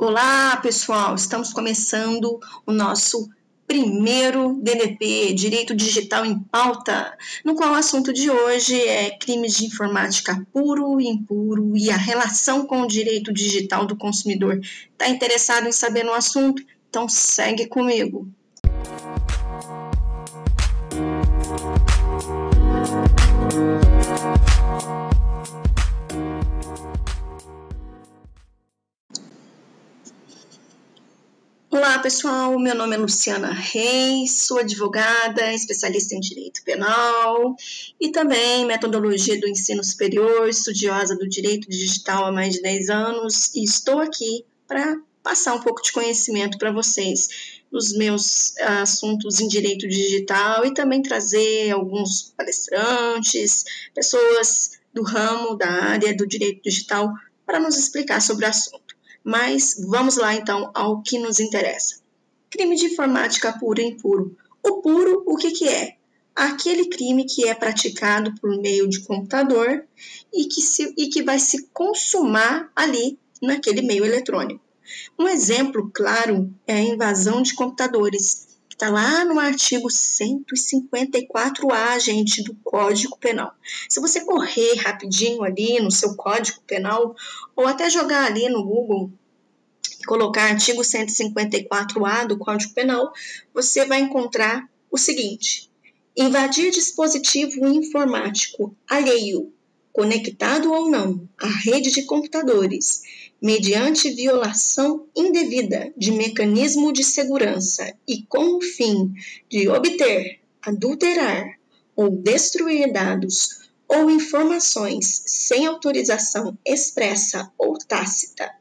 Olá, pessoal! Estamos começando o nosso primeiro DDP, Direito Digital em Pauta, no qual o assunto de hoje é crimes de informática puro e impuro e a relação com o direito digital do consumidor. Está interessado em saber no assunto? Então segue comigo. Pessoal. Meu nome é Luciana Reis, sou advogada, especialista em direito penal e também metodologia do ensino superior, estudiosa do direito digital há mais de 10 anos e estou aqui para passar um pouco de conhecimento para vocês dos meus assuntos em direito digital e também trazer alguns palestrantes, pessoas do ramo da área do direito digital para nos explicar sobre o assunto. Mas vamos lá então ao que nos interessa. Crime de informática puro e impuro. O puro, o que, que é? Aquele crime que é praticado por meio de computador e que, se, e que vai se consumar ali naquele meio eletrônico. Um exemplo claro é a invasão de computadores, que está lá no artigo 154A, gente, do Código Penal. Se você correr rapidinho ali no seu Código Penal, ou até jogar ali no Google colocar artigo 154A do Código Penal, você vai encontrar o seguinte: invadir dispositivo informático alheio, conectado ou não, à rede de computadores, mediante violação indevida de mecanismo de segurança e com o fim de obter, adulterar ou destruir dados ou informações sem autorização expressa ou tácita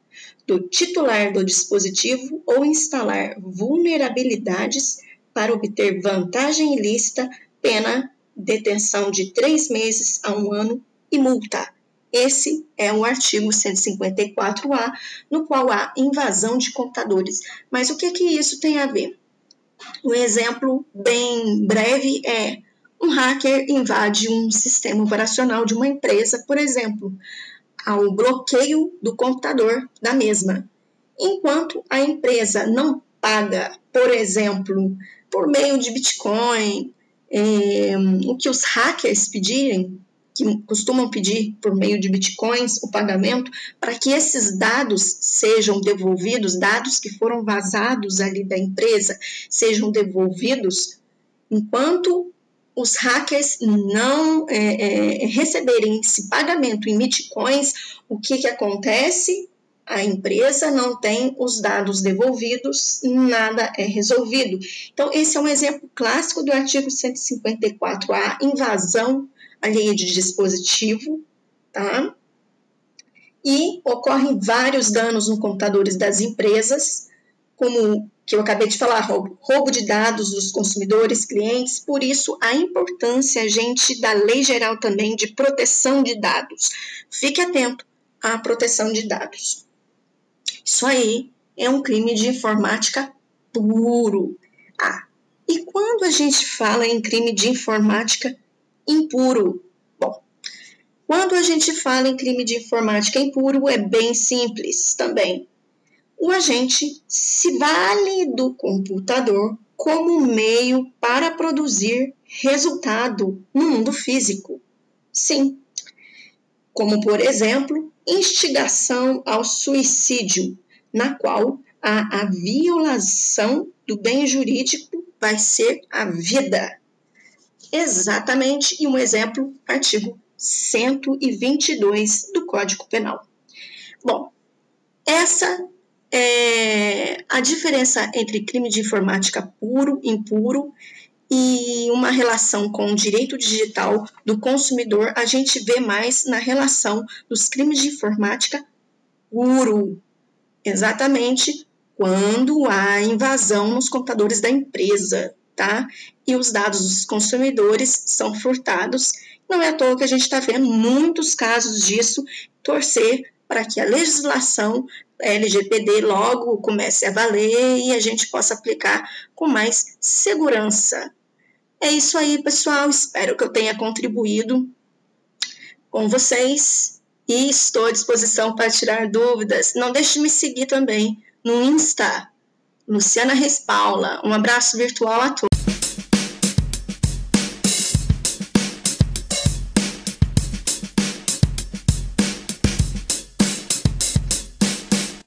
do titular do dispositivo ou instalar vulnerabilidades para obter vantagem ilícita, pena detenção de três meses a um ano e multa. Esse é o artigo 154A, no qual há invasão de computadores. Mas o que, que isso tem a ver? Um exemplo bem breve é um hacker invade um sistema operacional de uma empresa, por exemplo, ao bloqueio do computador da mesma. Enquanto a empresa não paga, por exemplo, por meio de Bitcoin, é, o que os hackers pedirem, que costumam pedir por meio de bitcoins o pagamento, para que esses dados sejam devolvidos, dados que foram vazados ali da empresa, sejam devolvidos, enquanto os hackers não é, é, receberem esse pagamento em bitcoins, o que, que acontece? A empresa não tem os dados devolvidos, nada é resolvido. Então, esse é um exemplo clássico do artigo 154A, invasão alheia de dispositivo, tá? E ocorrem vários danos nos computadores das empresas, como que eu acabei de falar, roubo, roubo de dados dos consumidores, clientes, por isso a importância, gente, da lei geral também de proteção de dados. Fique atento à proteção de dados. Isso aí é um crime de informática puro. Ah, e quando a gente fala em crime de informática impuro? Bom, quando a gente fala em crime de informática impuro, é bem simples também o agente se vale do computador como meio para produzir resultado no mundo físico. Sim, como por exemplo, instigação ao suicídio, na qual a, a violação do bem jurídico vai ser a vida. Exatamente, e um exemplo, artigo 122 do Código Penal. Bom, essa é, a diferença entre crime de informática puro, impuro e uma relação com o direito digital do consumidor, a gente vê mais na relação dos crimes de informática puro. Exatamente quando há invasão nos computadores da empresa, tá? E os dados dos consumidores são furtados. Não é à toa que a gente está vendo muitos casos disso torcer para que a legislação LGPD logo comece a valer e a gente possa aplicar com mais segurança. É isso aí, pessoal. Espero que eu tenha contribuído com vocês e estou à disposição para tirar dúvidas. Não deixe de me seguir também no Insta, Luciana Respaula. Um abraço virtual a todos.